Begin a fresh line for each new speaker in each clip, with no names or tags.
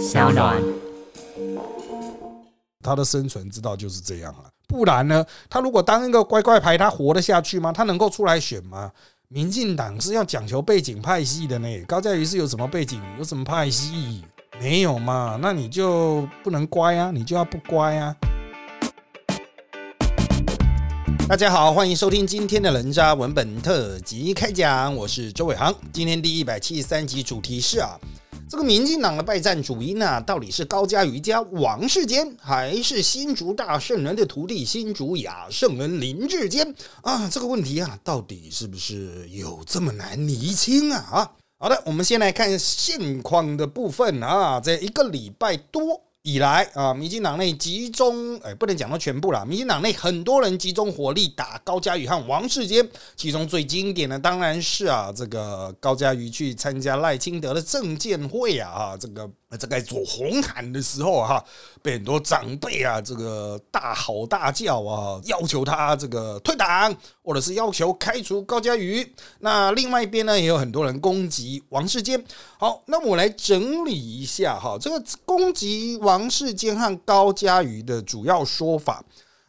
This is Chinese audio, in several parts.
小暖。
他的生存之道就是这样啊，不然呢，他如果当一个乖乖牌，他活得下去吗？他能够出来选吗？民进党是要讲求背景派系的呢，高嘉瑜是有什么背景，有什么派系？没有嘛？那你就不能乖啊，你就要不乖啊。大家好，欢迎收听今天的人渣文本特辑开讲，我是周伟航。今天第一百七十三集主题是啊，这个民进党的败战主因呢，到底是高家瑜家王世坚，还是新竹大圣人的徒弟新竹雅圣人林志坚啊？这个问题啊，到底是不是有这么难厘清啊？啊，好的，我们先来看现况的部分啊，在一个礼拜多。以来啊，民进党内集中，哎，不能讲到全部了。民进党内很多人集中火力打高嘉瑜和王世坚，其中最经典的当然是啊，这个高嘉瑜去参加赖清德的政见会啊，啊，这个。在该走红毯的时候哈，被很多长辈啊这个大吼大叫啊，要求他这个退党，或者是要求开除高佳瑜。那另外一边呢，也有很多人攻击王世坚。好，那我来整理一下哈，这个攻击王世坚和高佳瑜的主要说法。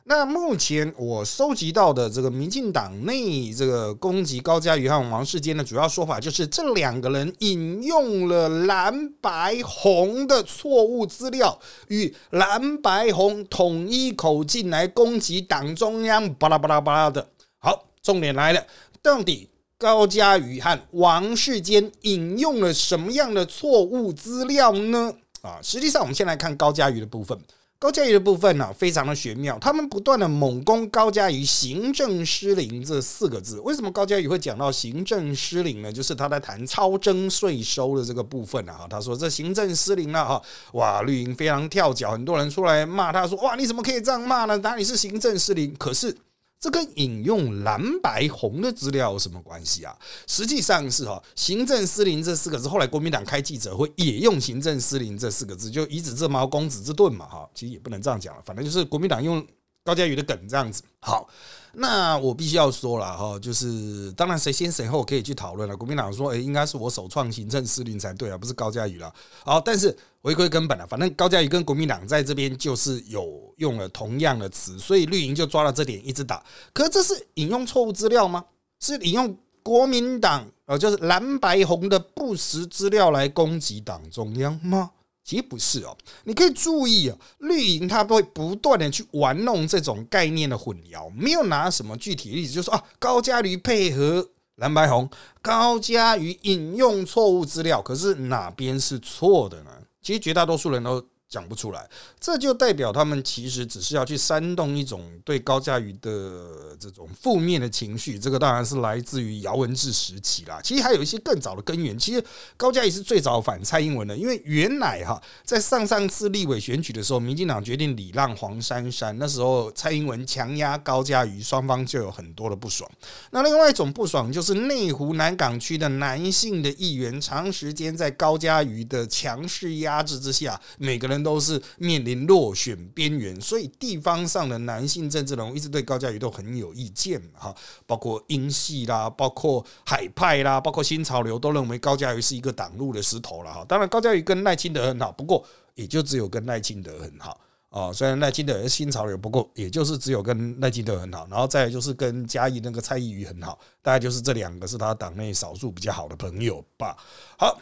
那目前我收集到的这个民进党内这个攻击高嘉瑜和王世坚的主要说法，就是这两个人引用了蓝白红的错误资料，与蓝白红统一口径来攻击党中央，巴拉巴拉巴拉的。好，重点来了，到底高嘉瑜和王世坚引用了什么样的错误资料呢？啊，实际上我们先来看高嘉瑜的部分。高嘉瑜的部分呢，非常的玄妙。他们不断的猛攻高嘉瑜行政失灵这四个字。为什么高嘉瑜会讲到行政失灵呢？就是他在谈超征税收的这个部分啊。他说这行政失灵了哈，哇，绿营非常跳脚，很多人出来骂他说，哇，你怎么可以这样骂呢？哪里是行政失灵？可是。这跟引用蓝白红的资料有什么关系啊？实际上是哈，行政失灵这四个字，后来国民党开记者会也用行政失灵这四个字，就以子之矛攻子之盾嘛哈。其实也不能这样讲了，反正就是国民党用高嘉瑜的梗这样子。好，那我必须要说了哈，就是当然谁先谁后可以去讨论了。国民党说，哎，应该是我首创行政司令才对啊，不是高嘉瑜了。好，但是。回归根本了，反正高嘉瑜跟国民党在这边就是有用了同样的词，所以绿营就抓了这点一直打。可这是引用错误资料吗？是引用国民党呃，就是蓝白红的不实资料来攻击党中央吗？其实不是哦。你可以注意啊，绿营他会不断的去玩弄这种概念的混淆，没有拿什么具体例子，就说啊，高嘉瑜配合蓝白红，高嘉瑜引用错误资料，可是哪边是错的呢？其实绝大多数人都。讲不出来，这就代表他们其实只是要去煽动一种对高嘉瑜的这种负面的情绪。这个当然是来自于姚文智时期啦。其实还有一些更早的根源。其实高嘉瑜是最早反蔡英文的，因为原来哈在上上次立委选举的时候，民进党决定礼让黄珊珊，那时候蔡英文强压高嘉瑜，双方就有很多的不爽。那另外一种不爽就是内湖南港区的男性的议员，长时间在高嘉瑜的强势压制之下，每个人。都是面临落选边缘，所以地方上的男性政治人物一直对高嘉瑜都很有意见哈，包括英系啦，包括海派啦，包括新潮流都认为高嘉瑜是一个挡路的石头了哈。当然，高嘉瑜跟赖清德很好，不过也就只有跟赖清德很好啊。虽然赖清德是新潮流，不过也就是只有跟赖清德很好，然后再就是跟嘉义那个蔡依瑜很好，大概就是这两个是他党内少数比较好的朋友吧。好，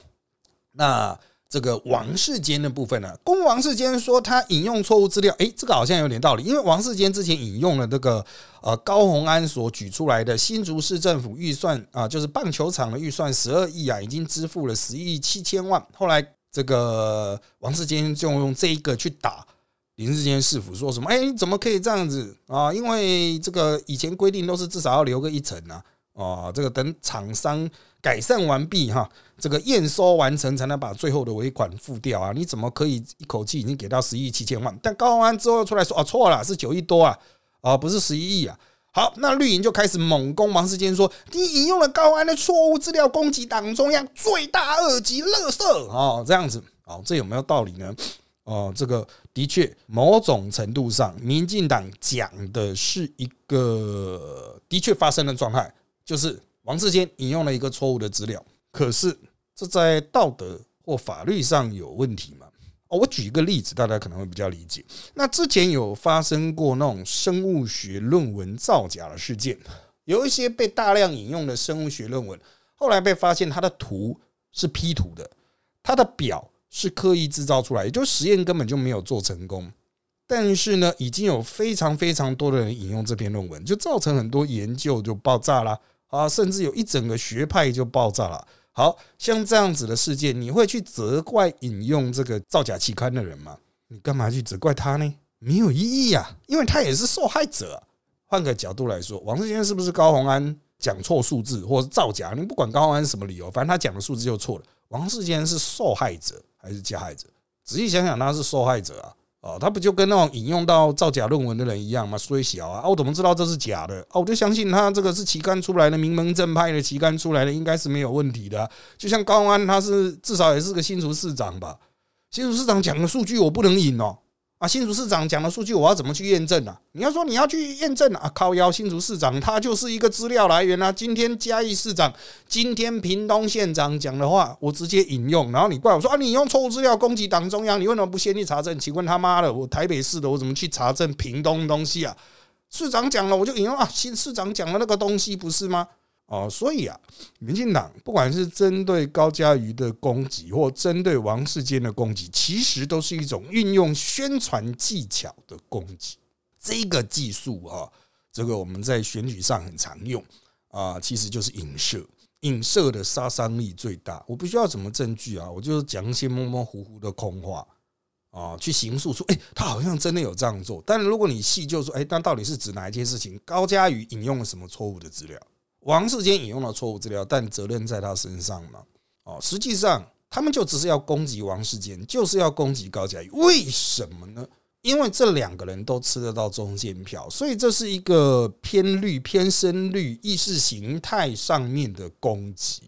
那。这个王世坚的部分呢，公王世坚说他引用错误资料，诶，这个好像有点道理，因为王世坚之前引用了这个呃高鸿安所举出来的新竹市政府预算啊，就是棒球场的预算十二亿啊，已经支付了十亿七千万，后来这个王世坚就用这一个去打林世坚市府，说什么？哎，怎么可以这样子啊？因为这个以前规定都是至少要留个一层啊。哦，这个等厂商改善完毕哈，这个验收完成才能把最后的尾款付掉啊！你怎么可以一口气已经给到十亿七千万？但高安之后出来说，哦，错了，是九亿多啊，哦，不是十一亿啊。好，那绿营就开始猛攻王世坚，说你引用了高安的错误资料攻击党中央，罪大恶极，乐色哦，这样子，哦，这有没有道理呢？哦，这个的确某种程度上，民进党讲的是一个的确发生的状态。就是王世坚引用了一个错误的资料，可是这在道德或法律上有问题吗？哦，我举一个例子，大家可能会比较理解。那之前有发生过那种生物学论文造假的事件，有一些被大量引用的生物学论文，后来被发现它的图是 P 图的，它的表是刻意制造出来，也就实验根本就没有做成功。但是呢，已经有非常非常多的人引用这篇论文，就造成很多研究就爆炸了啊，甚至有一整个学派就爆炸了。好像这样子的事件，你会去责怪引用这个造假期刊的人吗？你干嘛去责怪他呢？没有意义啊，因为他也是受害者。换个角度来说，王世坚是不是高鸿安讲错数字或者造假？你不管高鸿安什么理由，反正他讲的数字就错了。王世坚是受害者还是加害者？仔细想想，他是受害者啊。哦，他不就跟那种引用到造假论文的人一样吗？虽小啊，我怎么知道这是假的？哦，我就相信他这个是旗杆出来的，名门正派的旗杆出来的，应该是没有问题的。就像高安，他是至少也是个新竹市长吧？新竹市长讲的数据我不能引哦。啊，新竹市长讲的数据，我要怎么去验证呢？你要说你要去验证啊，靠腰新竹市长他就是一个资料来源啊。今天嘉义市长，今天屏东县长讲的话，我直接引用。然后你怪我说啊，你用错误资料攻击党中央，你为什么不先去查证？请问他妈的，我台北市的，我怎么去查证屏东东西啊？市长讲了，我就引用啊，新市长讲的那个东西不是吗？哦，所以啊，民进党不管是针对高嘉瑜的攻击，或针对王世坚的攻击，其实都是一种运用宣传技巧的攻击。这个技术啊，这个我们在选举上很常用啊，其实就是影射，影射的杀伤力最大。我不需要什么证据啊，我就是讲一些模模糊糊的空话啊，去形塑出，哎，他好像真的有这样做。但如果你细究说，哎，那到底是指哪一件事情？高嘉瑜引用了什么错误的资料？王世坚引用了错误资料，但责任在他身上嘛？哦，实际上他们就只是要攻击王世坚，就是要攻击高嘉瑜。为什么呢？因为这两个人都吃得到中间票，所以这是一个偏绿、偏深绿意识形态上面的攻击。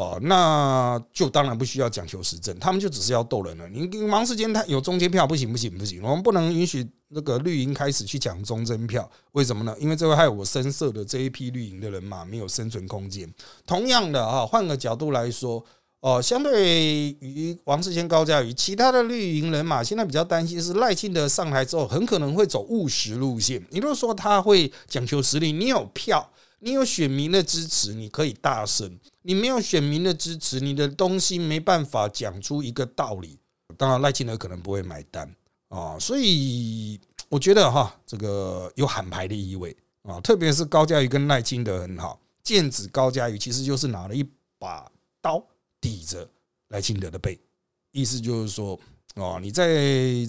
哦，那就当然不需要讲求实证，他们就只是要逗人了。你王世坚他有中间票，不行不行不行，我们不能允许那个绿营开始去讲中间票，为什么呢？因为这会害我深色的这一批绿营的人马没有生存空间。同样的啊，换个角度来说，哦，相对于王世坚、高嘉瑜，其他的绿营人马现在比较担心是赖清德上台之后，很可能会走务实路线。也就是说，他会讲求实力，你有票。你有选民的支持，你可以大声；你没有选民的支持，你的东西没办法讲出一个道理。当然，赖清德可能不会买单啊，所以我觉得哈，这个有喊牌的意味啊，特别是高嘉瑜跟赖清德很好，剑指高嘉瑜其实就是拿了一把刀抵着赖清德的背，意思就是说。哦，你在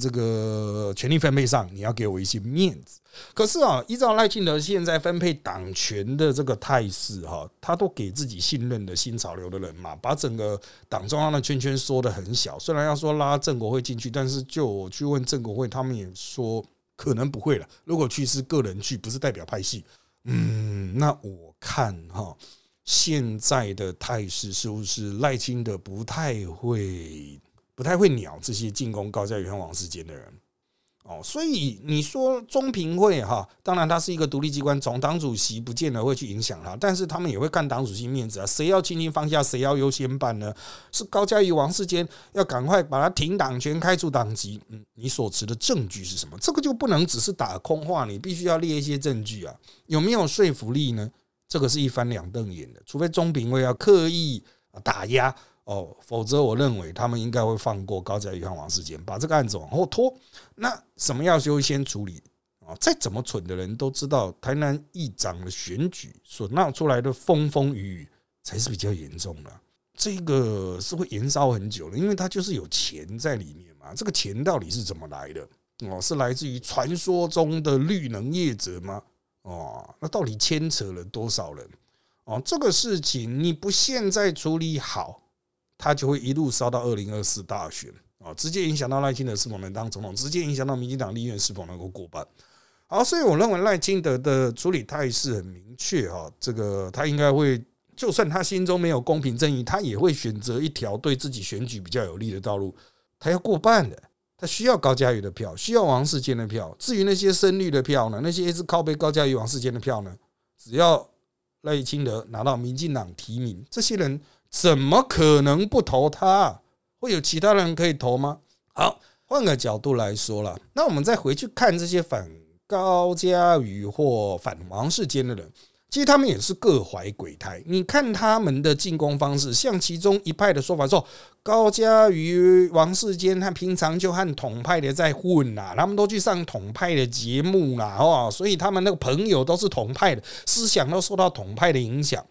这个权力分配上，你要给我一些面子。可是啊，依照赖清德现在分配党权的这个态势，哈，他都给自己信任的新潮流的人嘛，把整个党中央的圈圈缩得很小。虽然要说拉郑国会进去，但是就我去问郑国会，他们也说可能不会了。如果去是个人去，不是代表派系。嗯，那我看哈，现在的态势是不是赖清德不太会？不太会鸟这些进攻高嘉瑜和王世坚的人哦，所以你说中评会哈，当然它是一个独立机关，总党主席不见得会去影响他，但是他们也会看党主席面子啊，谁要轻轻放下，谁要优先办呢？是高嘉瑜、王世坚要赶快把他停党权、开除党籍。嗯，你所持的证据是什么？这个就不能只是打空话，你必须要列一些证据啊，有没有说服力呢？这个是一翻两瞪眼的，除非中评会要刻意打压。哦，否则我认为他们应该会放过高嘉瑜和王世坚，把这个案子往后拖。那什么要优先处理啊？再怎么蠢的人都知道，台南议长的选举所闹出来的风风雨雨才是比较严重的。这个是会延烧很久的，因为它就是有钱在里面嘛。这个钱到底是怎么来的？哦，是来自于传说中的绿能业者吗？哦，那到底牵扯了多少人？哦，这个事情你不现在处理好。他就会一路烧到二零二四大选啊，直接影响到赖清德是否能当总统，直接影响到民进党立院是否能够过半。好，所以我认为赖清德的处理态势很明确哈，这个他应该会，就算他心中没有公平正义，他也会选择一条对自己选举比较有利的道路。他要过半的，他需要高嘉瑜的票，需要王世坚的票。至于那些深绿的票呢，那些一直靠背高嘉瑜、王世坚的票呢，只要赖清德拿到民进党提名，这些人。怎么可能不投他？会有其他人可以投吗？好，换个角度来说了，那我们再回去看这些反高嘉瑜或反王世坚的人。其实他们也是各怀鬼胎。你看他们的进攻方式，像其中一派的说法说，高嘉瑜、王世坚他平常就和统派的在混呐，他们都去上统派的节目啦，哦，所以他们那个朋友都是统派的，思想都受到统派的影响。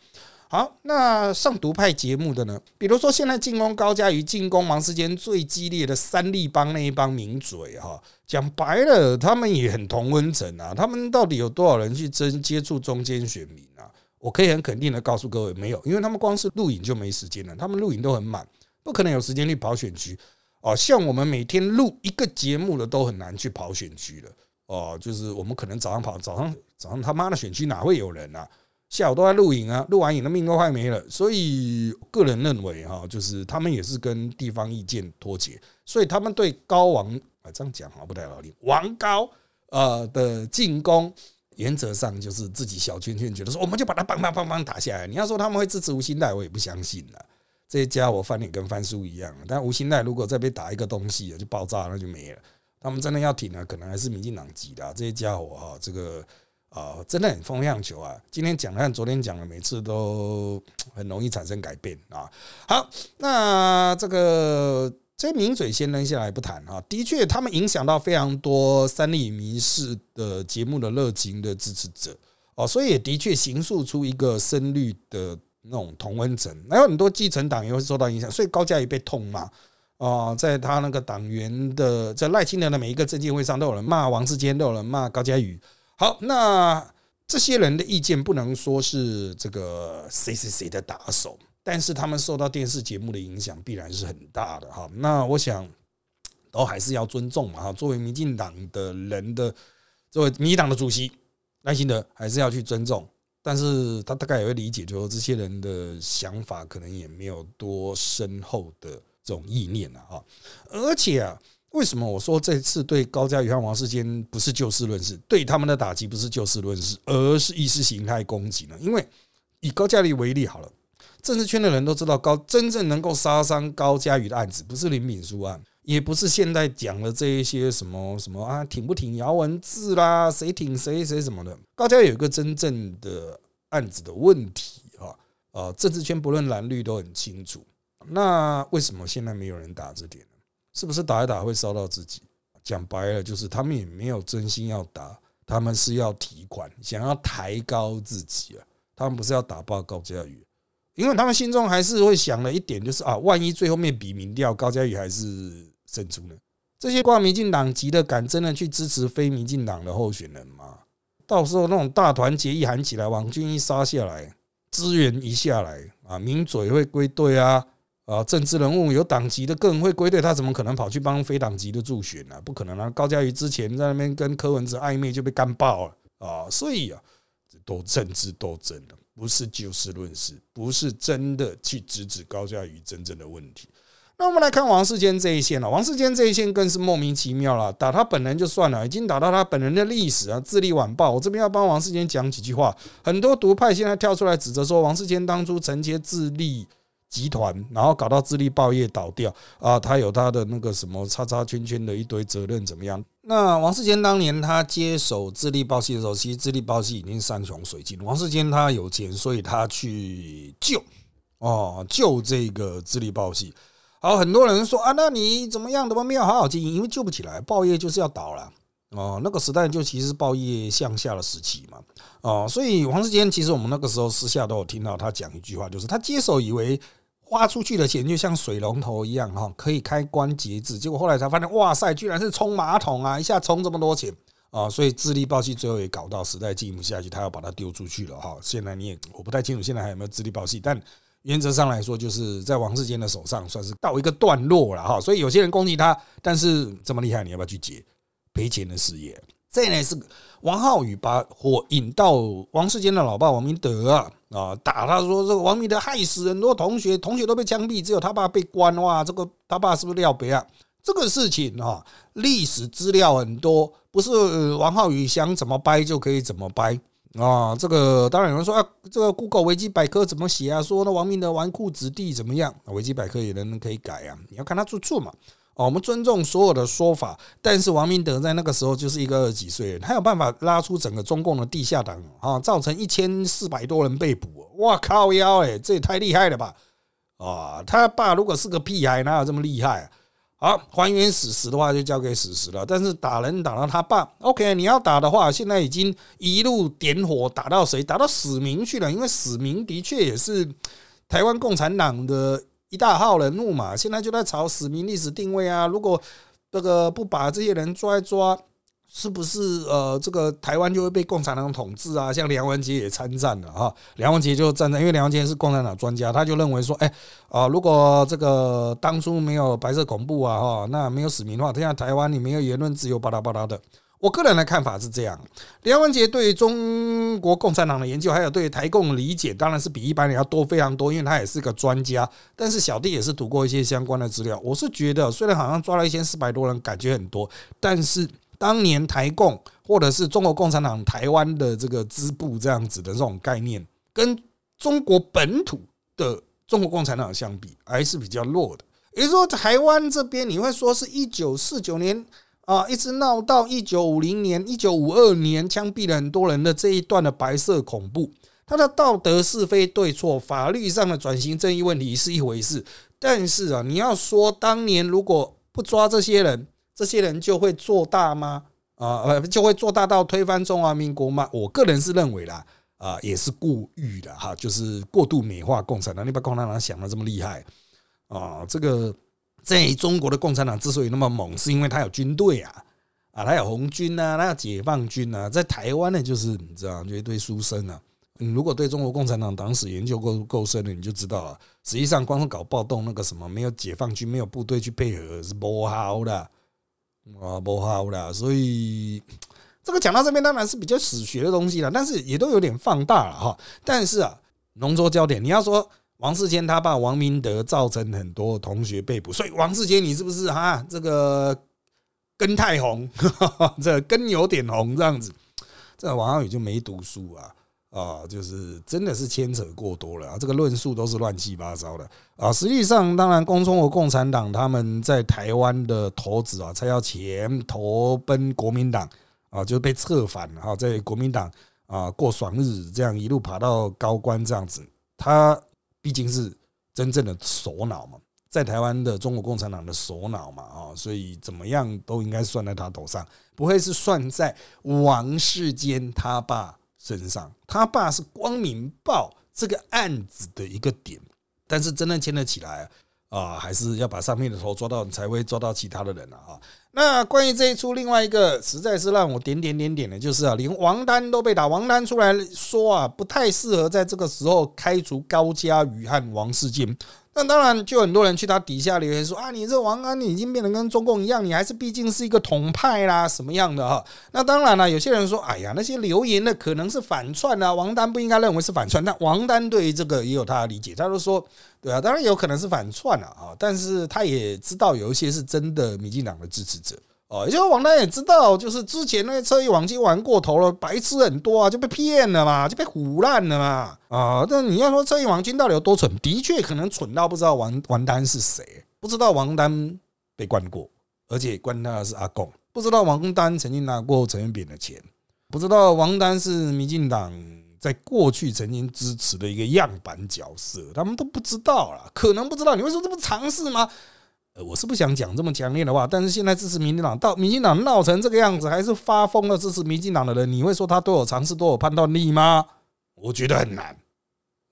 好，那上独派节目的呢？比如说现在进攻高嘉瑜、进攻王世坚最激烈的三立帮那一帮名嘴哈，讲白了，他们也很同温层啊。他们到底有多少人去真接触中间选民啊？我可以很肯定的告诉各位，没有，因为他们光是录影就没时间了，他们录影都很满，不可能有时间去跑选区哦。像我们每天录一个节目的都很难去跑选区了哦，就是我们可能早上跑，早上早上他妈的选区哪会有人啊？下午都在录影啊，录完影的命都快没了，所以个人认为哈，就是他们也是跟地方意见脱节，所以他们对高王啊这样讲啊不太好听，王高呃的进攻原则上就是自己小圈圈觉得说我们就把他棒棒棒棒打下来。你要说他们会支持吴兴代，我也不相信了。这些家伙翻脸跟翻书一样，但吴兴代如果再被打一个东西就爆炸那就没了。他们真的要挺啊，可能还是民进党籍的这些家伙哈，这个。啊，真的很风向球啊！今天讲的和昨天讲的，每次都很容易产生改变啊。好，那这个这名嘴先扔下来不谈啊。的确，他们影响到非常多三立迷视的节目的热情的支持者哦，所以也的确形塑出一个深绿的那种同温层。还有很多继承党也会受到影响，所以高嘉也被痛骂啊，在他那个党员的在赖清德的每一个政见会上，都有人骂王世坚，都有人骂高嘉瑜。好，那这些人的意见不能说是这个谁谁谁的打手，但是他们受到电视节目的影响必然是很大的哈。那我想都还是要尊重嘛哈。作为民进党的人的，作为民进党的主席赖清德，还是要去尊重。但是他大概也会理解，就说这些人的想法可能也没有多深厚的这种意念了哈。而且啊。为什么我说这次对高嘉瑜和王世坚不是就事论事，对他们的打击不是就事论事，而是意识形态攻击呢？因为以高嘉瑜为例好了，政治圈的人都知道，高真正能够杀伤高嘉瑜的案子，不是林炳书案，也不是现在讲的这一些什么什么啊，挺不挺姚文智啦，谁挺谁谁什么的。高嘉有一个真正的案子的问题啊，啊，政治圈不论蓝绿都很清楚。那为什么现在没有人打这点？是不是打一打会烧到自己？讲白了，就是他们也没有真心要打，他们是要提款，想要抬高自己啊。他们不是要打爆高嘉宇，因为他们心中还是会想了一点，就是啊，万一最后面比民调高嘉宇还是胜出呢？这些挂民进党籍的敢真的去支持非民进党的候选人吗？到时候那种大团结一喊起来，王军一杀下来，资源一下来啊，民嘴会归队啊。啊，政治人物有党籍的更会归队，他怎么可能跑去帮非党籍的助选呢？不可能啊！高嘉瑜之前在那边跟柯文哲暧昧就被干爆了啊！所以啊，都政治斗争的，不是就事论事，不是真的去直指高嘉瑜真正的问题。那我们来看王世坚这一线了，王世坚这一线更是莫名其妙了。打他本人就算了，已经打到他本人的历史啊，《智利晚报》，我这边要帮王世坚讲几句话。很多独派现在跳出来指责说，王世坚当初承接智利。集团，然后搞到智利报业倒掉啊，他有他的那个什么叉叉圈圈的一堆责任怎么样？那王世坚当年他接手智利报系的时候，其实智利报系已经山穷水尽。王世坚他有钱，所以他去救哦，救这个智利报系。好，很多人说啊，那你怎么样？怎么没有好好经营？因为救不起来，报业就是要倒了哦。那个时代就其实是报业向下的时期嘛。哦，所以王世坚其实我们那个时候私下都有听到他讲一句话，就是他接手以为。花出去的钱就像水龙头一样哈，可以开关节制。结果后来才发现，哇塞，居然是冲马桶啊！一下冲这么多钱啊！所以智力报系最后也搞到时代进不下去，他要把它丢出去了哈。现在你也我不太清楚，现在还有没有智力报系？但原则上来说，就是在王世坚的手上算是到一个段落了哈。所以有些人攻击他，但是这么厉害，你要不要去接赔钱的事业？这呢是王浩宇把火引到王世坚的老爸王明德啊。啊！打他说这个王明德害死很多同学，同学都被枪毙，只有他爸被关。哇！这个他爸是不是廖别啊？这个事情啊，历史资料很多，不是王浩宇想怎么掰就可以怎么掰啊！这个当然有人说啊，这个 Google 维基百科怎么写啊？说那王明德纨绔子弟怎么样？维基百科也能可以改啊，你要看他出处嘛。哦，我们尊重所有的说法，但是王明德在那个时候就是一个二十几岁人，他有办法拉出整个中共的地下党啊，造成一千四百多人被捕。哇靠腰哎，这也太厉害了吧！啊，他爸如果是个屁孩，哪有这么厉害？好，还原史实的话就交给史实了。但是打人打到他爸，OK，你要打的话，现在已经一路点火打到谁？打到史明去了。因为史明的确也是台湾共产党的一大号人物嘛。现在就在炒史明历史定位啊。如果这个不把这些人抓一抓。是不是呃，这个台湾就会被共产党统治啊？像梁文杰也参战了哈，梁文杰就站在，因为梁文杰是共产党专家，他就认为说，哎啊，如果这个当初没有白色恐怖啊哈，那没有史明的话，现在台湾你没有言论自由，巴拉巴拉的。我个人的看法是这样，梁文杰对中国共产党的研究，还有对台共的理解，当然是比一般人要多非常多，因为他也是个专家。但是小弟也是读过一些相关的资料，我是觉得，虽然好像抓了一千四百多人，感觉很多，但是。当年台共或者是中国共产党台湾的这个支部这样子的这种概念，跟中国本土的中国共产党相比，还是比较弱的。也就是说，台湾这边你会说是一九四九年啊，一直闹到一九五零年、一九五二年，枪毙了很多人的这一段的白色恐怖，它的道德是非对错、法律上的转型正义问题是一回事，但是啊，你要说当年如果不抓这些人，这些人就会做大吗？啊，就会做大到推翻中华民国吗？我个人是认为啦，啊，也是过誉的哈，就是过度美化共产党。你把共产党想的这么厉害啊？这个在中国的共产党之所以那么猛，是因为他有军队啊，啊，他有红军呐，他有解放军呐。在台湾呢，就是你知道，就一堆书生啊。你如果对中国共产党党史研究够够深的，你就知道了。实际上，光是搞暴动，那个什么，没有解放军，没有部队去配合，是不好的。啊，不好啦，所以这个讲到这边当然是比较史学的东西了，但是也都有点放大了哈。但是啊，浓缩焦点，你要说王世坚他爸王明德造成很多同学被捕，所以王世坚你是不是哈这个根太红，这根有点红这样子？这王浩宇就没读书啊。啊，就是真的是牵扯过多了啊！这个论述都是乱七八糟的啊！实际上，当然，中国共产党他们在台湾的头子啊，蔡耀前投奔国民党啊，就被策反了哈，在国民党啊过爽日，这样一路爬到高官这样子，他毕竟是真正的首脑嘛，在台湾的中国共产党的首脑嘛啊，所以怎么样都应该算在他头上，不会是算在王世坚他爸。身上，他爸是光明报这个案子的一个点，但是真的牵得起来，啊还是要把上面的头抓到，你才会抓到其他的人啊。那关于这一出，另外一个实在是让我点点点点的，就是啊，连王丹都被打，王丹出来说啊，不太适合在这个时候开除高嘉瑜和王世坚。那当然，就很多人去他底下留言说啊，你这王安，你已经变得跟中共一样，你还是毕竟是一个统派啦，什么样的哈？那当然了，有些人说，哎呀，那些留言的可能是反串啊，王丹不应该认为是反串。但王丹对于这个也有他的理解，他就说，对啊，当然有可能是反串了啊，但是他也知道有一些是真的民进党的支持者。哦，也就是王丹也知道，就是之前那些车翼网经玩过头了，白痴很多啊，就被骗了嘛，就被唬烂了嘛。啊，但你要说车翼网金到底有多蠢，的确可能蠢到不知道王王丹是谁，不知道王丹被关过，而且关他的是阿贡，不知道王丹曾经拿过陈元扁的钱，不知道王丹是民进党在过去曾经支持的一个样板角色，他们都不知道了，可能不知道。你会说这不尝试吗？呃，我是不想讲这么强烈的话，但是现在支持民进党到民进党闹成这个样子，还是发疯了支持民进党的人，你会说他都有尝试、都有判断力吗？我觉得很难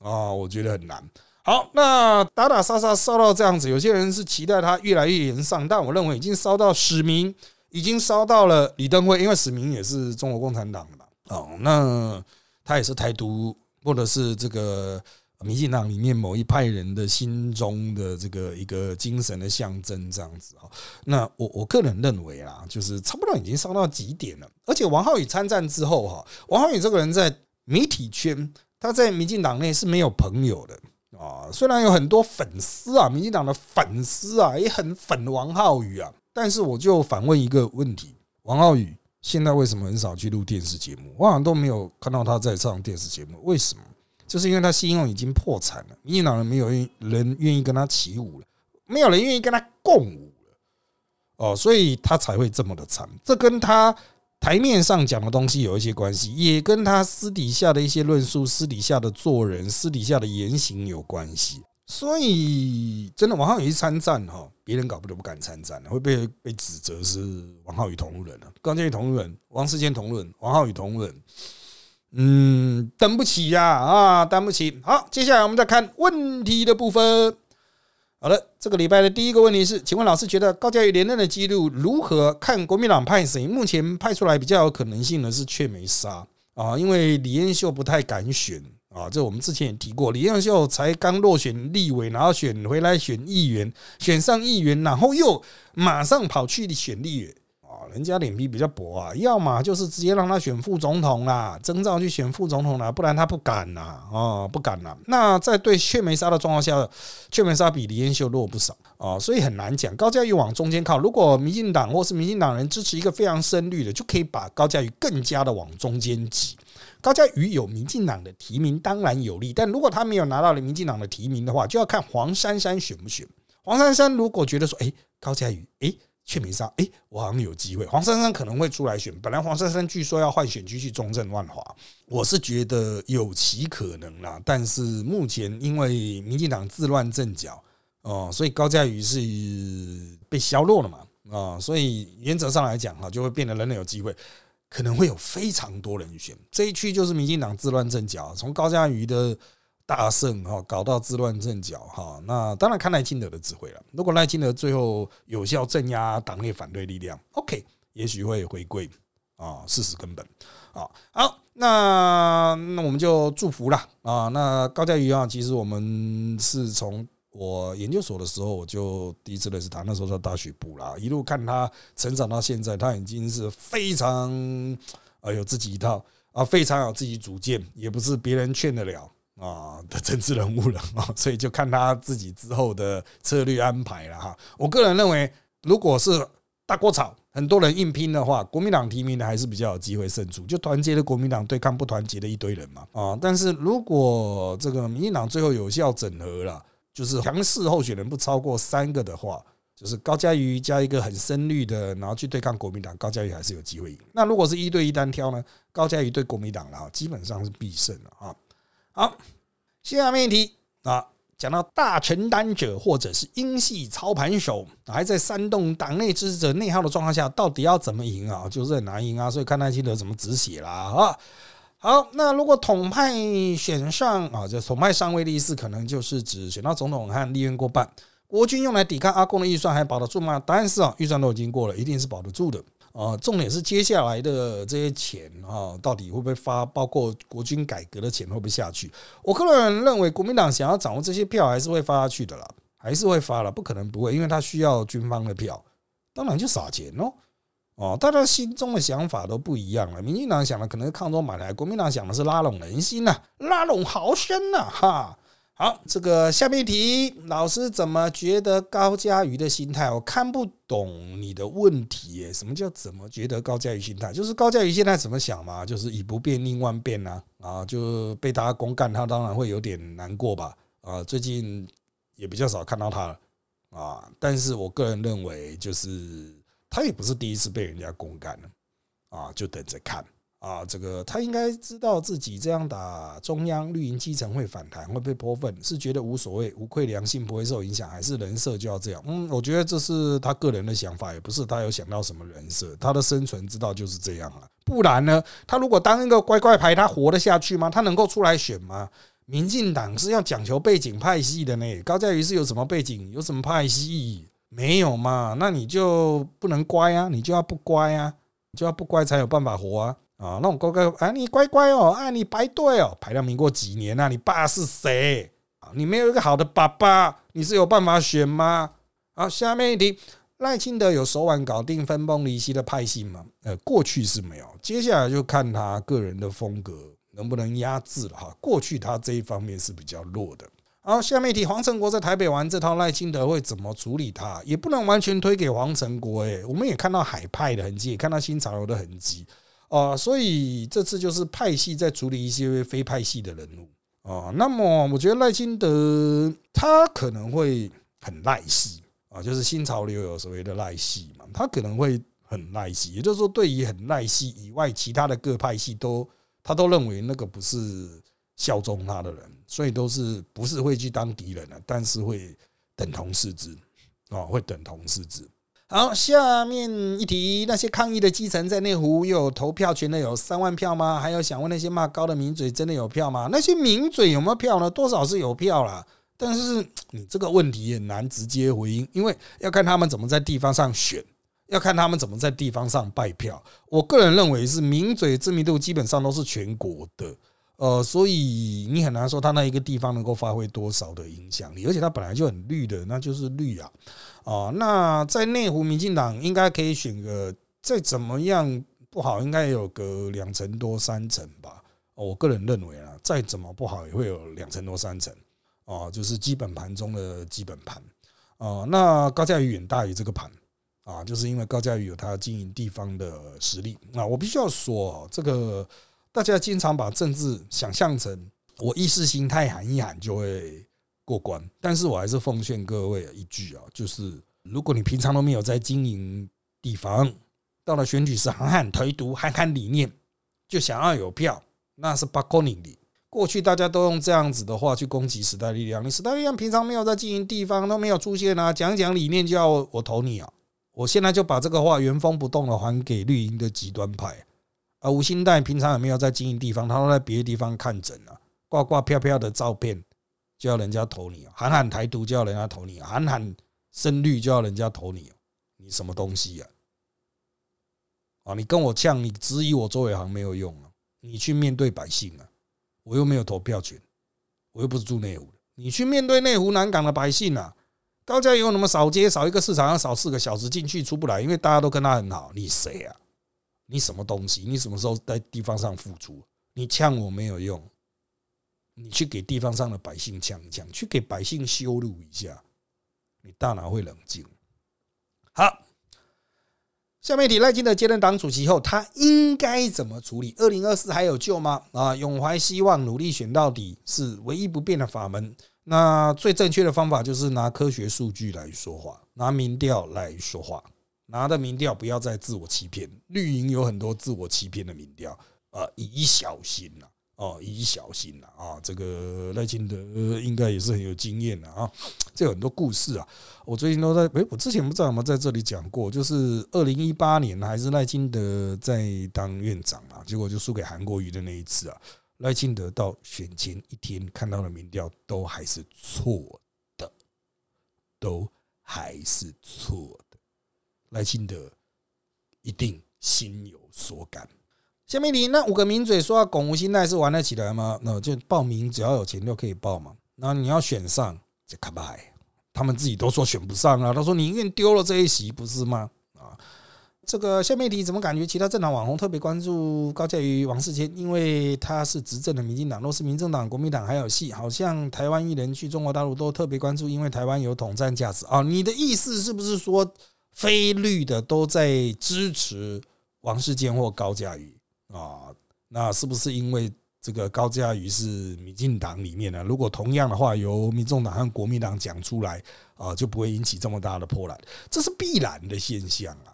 啊，我觉得很难。好，那打打杀杀烧到这样子，有些人是期待他越来越严上，但我认为已经烧到史明，已经烧到了李登辉，因为史明也是中国共产党的嘛。哦，那他也是台独，或者是这个。民进党里面某一派人的心中的这个一个精神的象征，这样子哈。那我我个人认为啊，就是差不多已经烧到极点了。而且王浩宇参战之后哈，王浩宇这个人在媒体圈，他在民进党内是没有朋友的啊。虽然有很多粉丝啊，民进党的粉丝啊也很粉王浩宇啊，但是我就反问一个问题：王浩宇现在为什么很少去录电视节目？我好像都没有看到他在上电视节目，为什么？就是因为他信用已经破产了，民进党人没有人愿意跟他起舞了，没有人愿意跟他共舞了哦，所以他才会这么的惨。这跟他台面上讲的东西有一些关系，也跟他私底下的一些论述、私底下的做人、私底下的言行有关系。所以，真的王浩宇参战哈，别人搞不得不敢参战会被被指责是王浩宇同路人了。高建宇同路人，王世坚同路人，王浩宇同路人。嗯，等不起呀啊，等不起。好，接下来我们再看问题的部分。好了，这个礼拜的第一个问题是，请问老师觉得高嘉瑜连任的记录如何？看国民党派谁？目前派出来比较有可能性的是却没杀啊，因为李彦秀不太敢选啊。这我们之前也提过，李彦秀才刚落选立委，然后选回来选议员，选上议员，然后又马上跑去选立委啊。人家脸皮比较薄啊，要么就是直接让他选副总统啦，征召去选副总统啦，不然他不敢呐，哦，不敢呐。那在对雀梅沙的状况下，雀梅沙比李彦秀弱不少啊，所以很难讲。高嘉瑜往中间靠，如果民进党或是民进党人支持一个非常深绿的，就可以把高嘉瑜更加的往中间挤。高嘉瑜有民进党的提名，当然有利，但如果他没有拿到了民进党的提名的话，就要看黄珊珊选不选。黄珊珊如果觉得说，哎，高嘉瑜，哎。却没上，哎，我好像有机会。黄珊珊可能会出来选，本来黄珊珊据说要换选区去中正万华，我是觉得有其可能啦。但是目前因为民进党自乱阵脚哦，所以高嘉瑜是被削弱了嘛啊，所以原则上来讲哈，就会变得人人有机会，可能会有非常多人选。这一区就是民进党自乱阵脚，从高嘉瑜的。大胜哈，搞到自乱阵脚哈，那当然看赖清德的智慧了。如果赖清德最后有效镇压党内反对力量，OK，也许会回归啊，事实根本啊。好，那那我们就祝福了啊。那高嘉瑜啊，其实我们是从我研究所的时候，我就第一次认识他，那时候在大学部啦，一路看他成长到现在，他已经是非常啊有自己一套啊，非常有自己主见，也不是别人劝得了。啊的政治人物了啊，所以就看他自己之后的策略安排了哈。我个人认为，如果是大锅炒，很多人硬拼的话，国民党提名的还是比较有机会胜出，就团结的国民党对抗不团结的一堆人嘛啊。但是如果这个民进党最后有效整合了，就是强势候选人不超过三个的话，就是高嘉瑜加一个很深绿的，然后去对抗国民党，高嘉瑜还是有机会赢。那如果是一对一单挑呢？高嘉瑜对国民党了，基本上是必胜了啊。好，下面一题啊，讲到大承担者或者是英系操盘手，还在煽动党内支持者内耗的状况下，到底要怎么赢啊？就是很难赢啊，所以看赖清德怎么止血啦啊。好，那如果统派选上啊，就统派上位的意思，可能就是指选到总统和立院过半，国军用来抵抗阿公的预算还保得住吗？答案是啊，预算都已经过了，一定是保得住的。啊，重点是接下来的这些钱啊，到底会不会发？包括国军改革的钱会不会下去？我个人认为，国民党想要掌握这些票，还是会发下去的啦，还是会发了，不可能不会，因为他需要军方的票，当然就撒钱喽。哦，大家心中的想法都不一样了。民进党想的可能是抗中买来，国民党想的是拉拢人心呐，拉拢豪绅呐，哈。好，这个下面一题，老师怎么觉得高嘉瑜的心态？我看不懂你的问题耶。什么叫怎么觉得高嘉瑜心态？就是高嘉瑜现在怎么想嘛？就是以不变应万变呐，啊，就被大家公干，他当然会有点难过吧？啊，最近也比较少看到他了啊。但是我个人认为，就是他也不是第一次被人家公干了啊，就等着看。啊，这个他应该知道自己这样打中央绿营基层会反弹，会被泼粪，是觉得无所谓，无愧良心，不会受影响，还是人设就要这样？嗯，我觉得这是他个人的想法，也不是他有想到什么人设，他的生存之道就是这样了。不然呢，他如果当一个乖乖牌，他活得下去吗？他能够出来选吗？民进党是要讲求背景派系的呢。高嘉瑜是有什么背景，有什么派系？没有嘛？那你就不能乖啊，你就要不乖啊，你就要不乖才有办法活啊。啊，那种乖乖啊，你乖乖哦，啊，你排队哦，排到民国几年啊？你爸是谁啊？你没有一个好的爸爸，你是有办法选吗？好，下面一题，赖清德有手腕搞定分崩离析的派系吗？呃，过去是没有，接下来就看他个人的风格能不能压制了哈。过去他这一方面是比较弱的。好，下面一题，黄成国在台北玩这套，赖清德会怎么处理他？也不能完全推给黄成国诶，我们也看到海派的痕迹，也看到新潮流的痕迹。啊，所以这次就是派系在处理一些非派系的人物啊。那么，我觉得赖清德他可能会很赖系，啊，就是新潮流有所谓的赖系嘛，他可能会很赖系，也就是说，对于很赖系以外，其他的各派系都他都认为那个不是效忠他的人，所以都是不是会去当敌人的，但是会等同视之啊，会等同视之。好，下面一题，那些抗议的基层在内湖又有投票权的有三万票吗？还有想问那些骂高的名嘴真的有票吗？那些名嘴有没有票呢？多少是有票啦，但是你这个问题很难直接回应，因为要看他们怎么在地方上选，要看他们怎么在地方上拜票。我个人认为是名嘴知名度基本上都是全国的。呃，所以你很难说它那一个地方能够发挥多少的影响力，而且它本来就很绿的，那就是绿啊，啊，那在内湖，民进党应该可以选个再怎么样不好，应该有个两成多三成吧。我个人认为啊，再怎么不好也会有两成多三成，啊，就是基本盘中的基本盘啊。那高嘉瑜远大于这个盘啊，就是因为高嘉瑜有他经营地方的实力。那我必须要说这个。大家经常把政治想象成我意识形态喊一喊就会过关，但是我还是奉劝各位一句啊，就是如果你平常都没有在经营地方，到了选举时喊喊台独、喊喊理念，就想要有票，那是不可能的。过去大家都用这样子的话去攻击时代力量，你时代力量平常没有在经营地方，都没有出现啊，讲讲理念就要我投你啊！我现在就把这个话原封不动的还给绿营的极端派。而吴兴代平常也没有在经营地方，他都在别的地方看诊啊，挂挂飘飘的照片就要人家投你，喊喊台独就要人家投你，喊喊深绿就要人家投你，你什么东西呀？啊，你跟我呛，你质疑我周伟航没有用啊，你去面对百姓啊，我又没有投票权，我又不是住内湖的，你去面对内湖南港的百姓啊，高家有那么少街少一个市场要少四个小时进去出不来，因为大家都跟他很好，你谁啊？你什么东西？你什么时候在地方上付出？你呛我没有用，你去给地方上的百姓呛一呛，去给百姓羞辱一下，你大脑会冷静。好，下面题赖清德接任党主席后，他应该怎么处理？二零二四还有救吗？啊，永怀希望，努力选到底是唯一不变的法门。那最正确的方法就是拿科学数据来说话，拿民调来说话。拿的民调不要再自我欺骗，绿营有很多自我欺骗的民调，啊，宜小心呐，哦，宜小心呐，啊，这个赖清德应该也是很有经验的啊，这有很多故事啊，我最近都在，诶，我之前不知道有没有在这里讲过，就是二零一八年还是赖清德在当院长啊，结果就输给韩国瑜的那一次啊，赖清德到选前一天看到的民调都还是错的，都还是错。赖清德一定心有所感。下面你那五个名嘴说要拱吴心态是玩得起来吗？那就报名，只要有钱就可以报嘛。那你要选上，就卡拜。他们自己都说选不上啊。他说宁愿丢了这一席，不是吗？啊，这个下面你怎么感觉其他政党网红特别关注高嘉瑜、王世坚？因为他是执政的民进党，若是民政党、国民党还有戏。好像台湾艺人去中国大陆都特别关注，因为台湾有统战价值啊。你的意思是不是说？非绿的都在支持王世坚或高嘉瑜啊，那是不是因为这个高嘉瑜是民进党里面呢？如果同样的话由民众党和国民党讲出来啊，就不会引起这么大的波澜，这是必然的现象啊！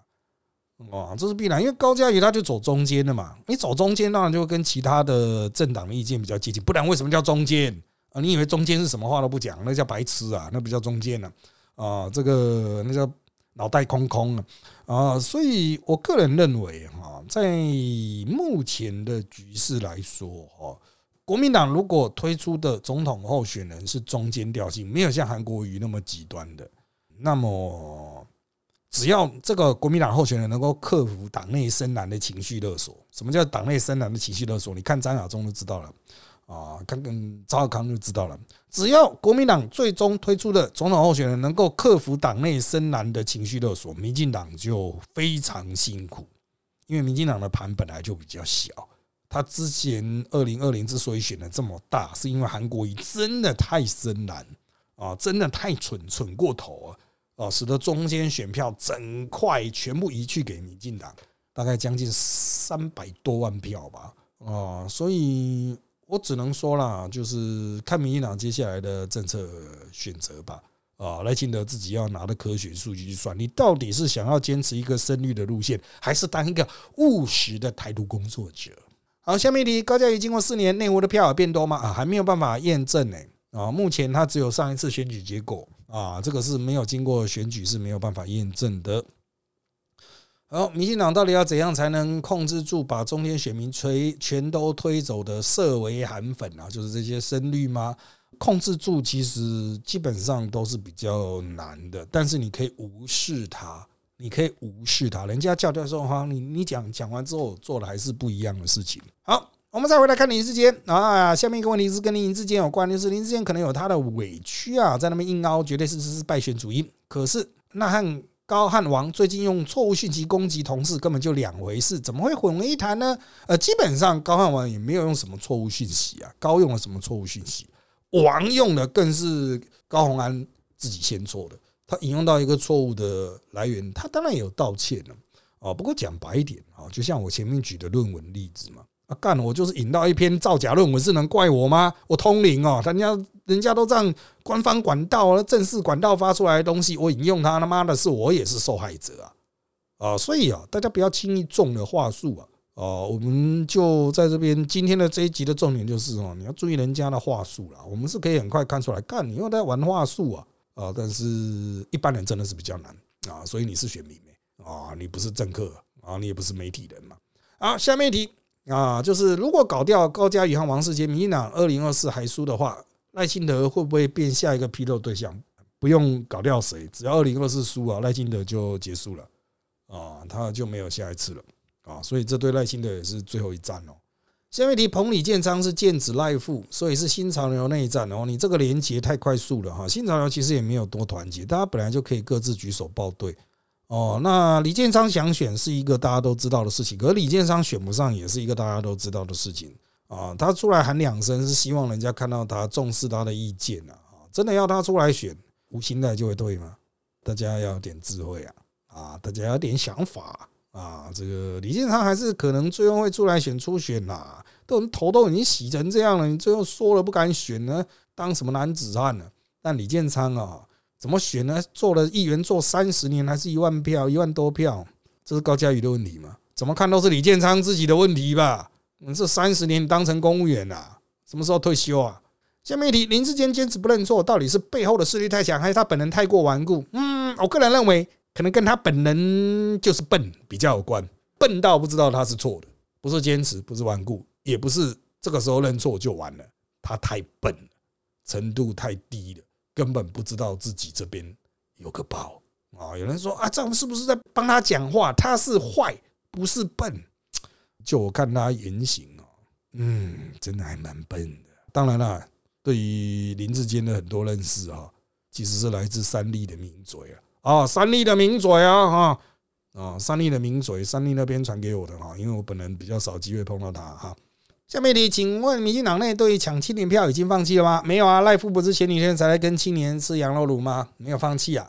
哦，这是必然，因为高嘉瑜他就走中间的嘛，你走中间当然就跟其他的政党的意见比较接近，不然为什么叫中间啊？你以为中间是什么话都不讲，那叫白痴啊？那不叫中间呢？啊，这个那叫。脑袋空空啊，啊，所以我个人认为哈，在目前的局势来说哈，国民党如果推出的总统候选人是中间调性，没有像韩国瑜那么极端的，那么只要这个国民党候选人能够克服党内深蓝的情绪勒索，什么叫党内深蓝的情绪勒索？你看张亚中就知道了。啊，看看赵少康就知道了。只要国民党最终推出的总统候选人能够克服党内深蓝的情绪勒索，民进党就非常辛苦。因为民进党的盘本来就比较小，他之前二零二零之所以选的这么大，是因为韩国瑜真的太深蓝啊，真的太蠢蠢过头啊，啊，使得中间选票整块全部移去给民进党，大概将近三百多万票吧，啊，所以。我只能说啦，就是看民进党接下来的政策选择吧。啊，赖清德自己要拿的科学数据去算，你到底是想要坚持一个深绿的路线，还是当一个务实的台独工作者？好，下面一题，高嘉瑜经过四年内湖的票有变多吗？啊，还没有办法验证呢。啊，目前他只有上一次选举结果啊，这个是没有经过选举是没有办法验证的。好，民进党到底要怎样才能控制住把中间选民推全都推走的色为韩粉啊？就是这些深绿吗？控制住其实基本上都是比较难的，但是你可以无视它，你可以无视它。人家叫掉说哈，你你讲讲完之后做的还是不一样的事情。好，我们再回来看林志坚啊，下面一个问题是跟林志坚有关，就是林志坚可能有他的委屈啊，在那边硬凹，绝对是是败选主因。可是那和高汉王最近用错误讯息攻击同事，根本就两回事，怎么会混为一谈呢？呃，基本上高汉王也没有用什么错误讯息啊，高用了什么错误讯息？王用的更是高鸿安自己先错的，他引用到一个错误的来源，他当然有道歉了哦。不过讲白一点啊，就像我前面举的论文例子嘛，啊干我就是引到一篇造假论文，是能怪我吗？我通灵哦，人家人家都这样官方管道、正式管道发出来的东西，我引用他他妈的是我也是受害者啊啊！所以啊，大家不要轻易中了话术啊。哦，我们就在这边今天的这一集的重点就是哦，你要注意人家的话术啦。我们是可以很快看出来，干你又在玩话术啊啊！但是一般人真的是比较难啊，所以你是选民没啊？你不是政客啊？你也不是媒体人嘛？好，下面一题啊，就是如果搞掉高嘉瑜和王世杰，民进党二零二四还输的话，赖清德会不会变下一个批斗对象？不用搞掉谁，只要二零二四输啊，赖清德就结束了啊，他就没有下一次了。啊，所以这对赖清德也是最后一战哦。下面题，彭李建昌是剑指赖富，所以是新潮流内战哦。你这个连结太快速了哈。新潮流其实也没有多团结，大家本来就可以各自举手报队哦。那李建昌想选是一个大家都知道的事情，可是李建昌选不上也是一个大家都知道的事情啊。他出来喊两声是希望人家看到他重视他的意见啊。真的要他出来选，无心的就会对吗？大家要点智慧啊啊，大家要点想法。啊，这个李建昌还是可能最后会出来选初选啦，都头都已经洗成这样了，你最后说了不敢选呢，当什么男子汉呢？但李建昌啊，怎么选呢？做了议员做三十年，还是一万票，一万多票，这是高嘉瑜的问题吗？怎么看都是李建昌自己的问题吧？你这三十年当成公务员啊，什么时候退休啊？下面一题，林志坚坚持不认错，到底是背后的势力太强，还是他本人太过顽固？嗯，我个人认为。可能跟他本人就是笨比较有关，笨到不知道他是错的，不是坚持，不是顽固，也不是这个时候认错就完了。他太笨了，程度太低了，根本不知道自己这边有个包啊！有人说啊，这样是不是在帮他讲话？他是坏，不是笨。就我看他言行哦，嗯，真的还蛮笨的。当然了，对于林志坚的很多认识啊，其实是来自三立的名嘴啊。啊，三立的名嘴啊，哈啊，三立的名嘴，三立那边传给我的哈，因为我本人比较少机会碰到他哈。下面题，请问民进党内对抢青年票已经放弃了吗？没有啊，赖富不是前几天才来跟青年吃羊肉炉吗？没有放弃啊。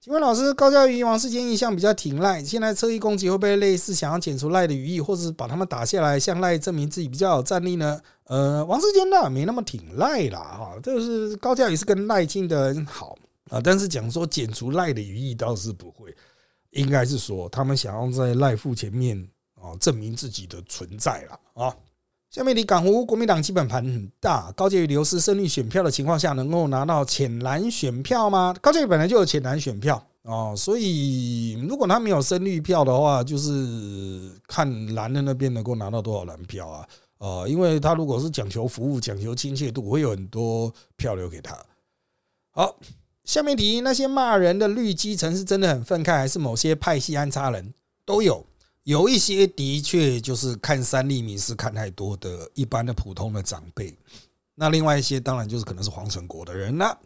请问老师，高教瑜王世坚印象比较挺赖，现在侧翼攻击会不会类似想要剪除赖的语义，或是把他们打下来，向赖证明自己比较有战力呢？呃，王世坚呢没那么挺赖啦，哈，就是高教瑜是跟赖清德好。啊，但是讲说剪除赖的语义倒是不会，应该是说他们想要在赖父前面啊证明自己的存在了啊。下面你港湖国民党基本盘很大，高阶于流失胜率选票的情况下，能够拿到浅蓝选票吗？高阶本来就有浅蓝选票啊，所以如果他没有胜率票的话，就是看蓝的那边能够拿到多少蓝票啊啊，因为他如果是讲求服务、讲求亲切度，会有很多票留给他。好。下面题，那些骂人的绿基层是真的很愤慨，还是某些派系安插人都有？有一些的确就是看三立民是看太多的一般的普通的长辈，那另外一些当然就是可能是黄成国的人那。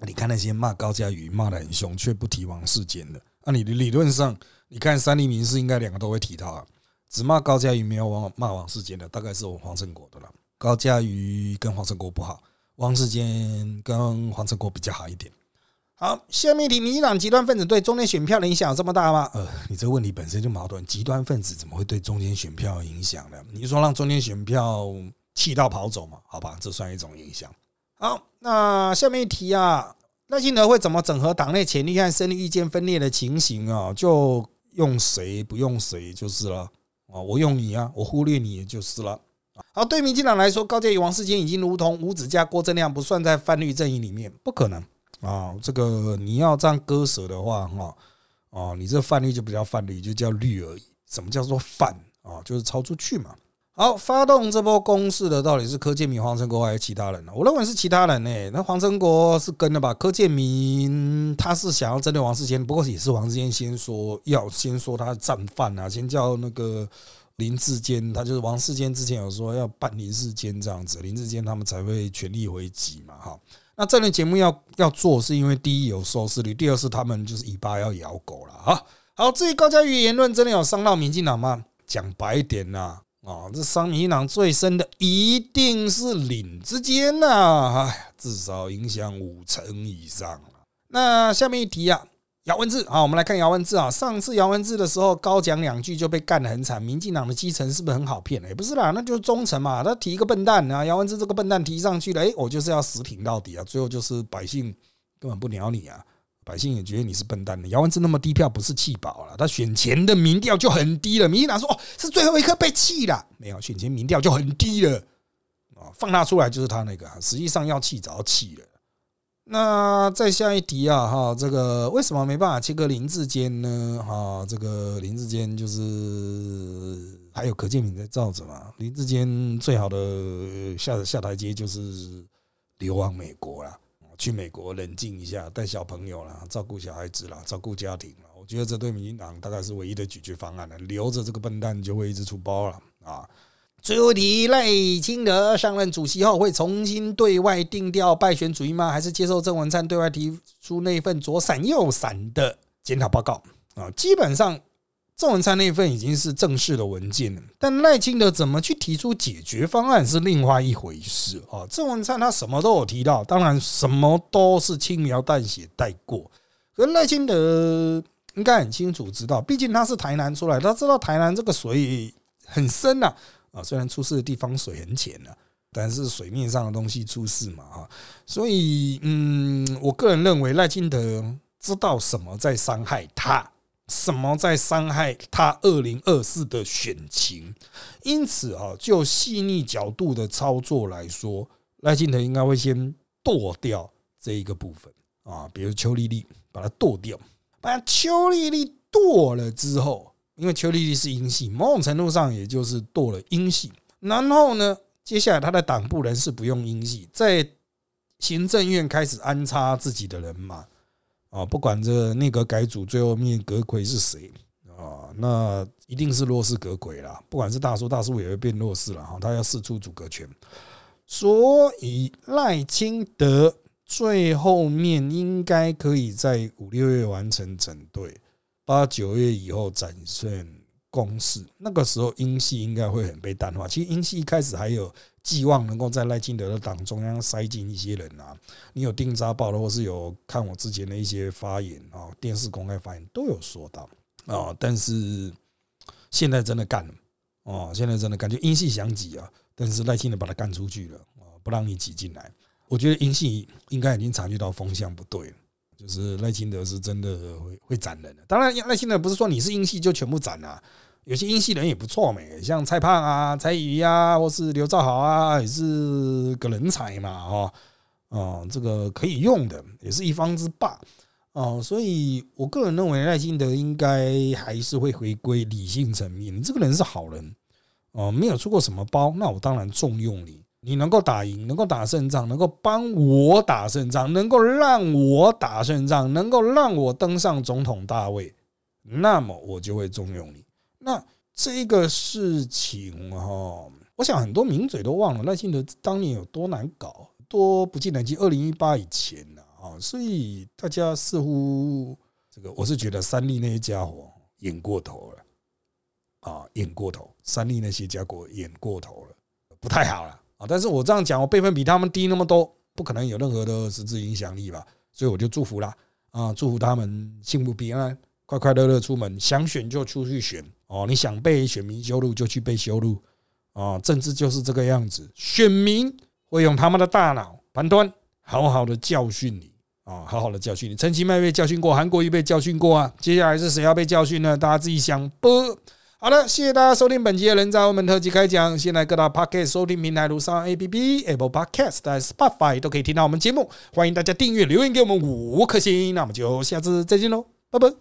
你看那些骂高嘉瑜骂的很凶，却不提王世坚的，那你的理论上，你看三立民是应该两个都会提到啊，只骂高嘉瑜没有王骂王世坚的，大概是我黄成国的了。高嘉瑜跟黄成国不好，王世坚跟黄成国比较好一点。好，下面一题：民进党极端分子对中间选票的影响有这么大吗？呃，你这个问题本身就矛盾。极端分子怎么会对中间选票影响呢？你说让中间选票气到跑走嘛？好吧，这算一种影响。好，那下面一题啊，赖清德会怎么整合党内潜力和生理意见分裂的情形啊？就用谁不用谁就是了啊！我用你啊，我忽略你就是了。好，对民进党来说，高嘉瑜、王世坚已经如同吴子嘉、郭正亮，不算在泛绿阵营里面，不可能啊！这个你要这样割舍的话，哈哦，你这泛绿就不叫泛绿，就叫律而已。什么叫做泛啊？就是超出去嘛。好，发动这波攻势的到底是柯建明、黄成国还是其他人呢？我认为是其他人呢。那黄成国是跟了吧？柯建明他是想要针对王世坚，不过也是王世坚先说要先说他战犯啊，先叫那个林志坚，他就是王世坚之前有说要办林志坚这样子，林志坚他们才会全力回击嘛。哈，那这类节目要要做，是因为第一有收视率，第二是他们就是尾巴要咬狗了啊。好，至于高嘉瑜言论真的有伤到民进党吗？讲白一点呐。啊，这伤民进党最深的一定是领之间呐，哎，至少影响五成以上那下面一题啊，姚文智，好，我们来看姚文智啊。上次姚文智的时候，高讲两句就被干得很惨。民进党的基层是不是很好骗？也不是啦，那就是忠诚嘛。他提一个笨蛋啊，姚文智这个笨蛋提上去了，哎，我就是要死挺到底啊。最后就是百姓根本不鸟你啊。百姓也觉得你是笨蛋的，姚文智那么低票不是气饱了，他选前的民调就很低了。民进党说哦是最后一刻被气了，没有选前民调就很低了啊，放大出来就是他那个，实际上要气早气了。那再下一题啊哈，这个为什么没办法切割林志坚呢？哈，这个林志坚就是还有柯建铭在罩着嘛，林志坚最好的下下台阶就是流亡美国了。去美国冷静一下，带小朋友啦，照顾小孩子啦，照顾家庭了。我觉得这对民进党大概是唯一的解决方案了。留着这个笨蛋就会一直出包了啊！最后一题，赖清德上任主席后会重新对外定调败选主义吗？还是接受郑文灿对外提出那份左闪右闪的检讨报告啊？基本上。郑文灿那份已经是正式的文件了，但赖清德怎么去提出解决方案是另外一回事啊。郑文灿他什么都有提到，当然什么都是轻描淡写带过。可赖清德应该很清楚知道，毕竟他是台南出来，他知道台南这个水很深呐，啊虽然出事的地方水很浅了，但是水面上的东西出事嘛啊，所以嗯，我个人认为赖清德知道什么在伤害他。什么在伤害他二零二四的选情？因此啊，就细腻角度的操作来说，赖清德应该会先剁掉这一个部分啊，比如邱丽丽把它剁掉，把邱丽丽剁了之后，因为邱丽丽是英系，某种程度上也就是剁了英系。然后呢，接下来他的党部人士不用英系，在行政院开始安插自己的人嘛。啊，不管这内阁改组最后面阁魁是谁啊，那一定是弱势阁魁啦。不管是大叔，大叔也会变弱势了哈，他要试出主阁权。所以赖清德最后面应该可以在五六月完成整队，八九月以后展现攻势。那个时候英系应该会很被淡化。其实英系一开始还有。寄望能够在赖清德的党中央塞进一些人啊，你有订扎报的，或是有看我之前的一些发言啊，电视公开发言都有说到啊，但是现在真的干了哦，现在真的感觉英系想挤啊，但是赖清德把他赶出去了啊，不让你挤进来。我觉得英系应该已经察觉到风向不对了，就是赖清德是真的会会斩人的。当然，赖清德不是说你是英系就全部斩了。有些英系人也不错嘛，像蔡胖啊、蔡宇啊，或是刘兆豪啊，也是个人才嘛，哈，哦，这个可以用的，也是一方之霸，哦，所以我个人认为赖清德应该还是会回归理性层面。你这个人是好人，哦，没有出过什么包，那我当然重用你。你能够打赢，能够打胜仗，能够帮我打胜仗，能够让我打胜仗，能够让我登上总统大位，那么我就会重用你。那这个事情哈，我想很多名嘴都忘了赖清德当年有多难搞，多不近人情。二零一八以前呢啊，所以大家似乎这个，我是觉得三立那些家伙演过头了啊，演过头。三立那些家伙演过头了，不太好了啊。但是我这样讲，我辈分比他们低那么多，不可能有任何的实质影响力吧？所以我就祝福啦啊，祝福他们幸福平安。快快乐乐出门，想选就出去选哦。你想被选民修路就去被修路啊。政治就是这个样子，选民会用他们的大脑判断，好好的教训你啊，好好的教训你。陈其迈被教训过，韩国瑜被教训过啊，接下来是谁要被教训呢？大家自己想不？好了，谢谢大家收听本期的人渣我们特辑开讲。现在各大 Podcast 收听平台，如上 A P P、Apple Podcast、Spotify 都可以听到我们节目。欢迎大家订阅、留言给我们五颗星。那我们就下次再见喽，拜拜。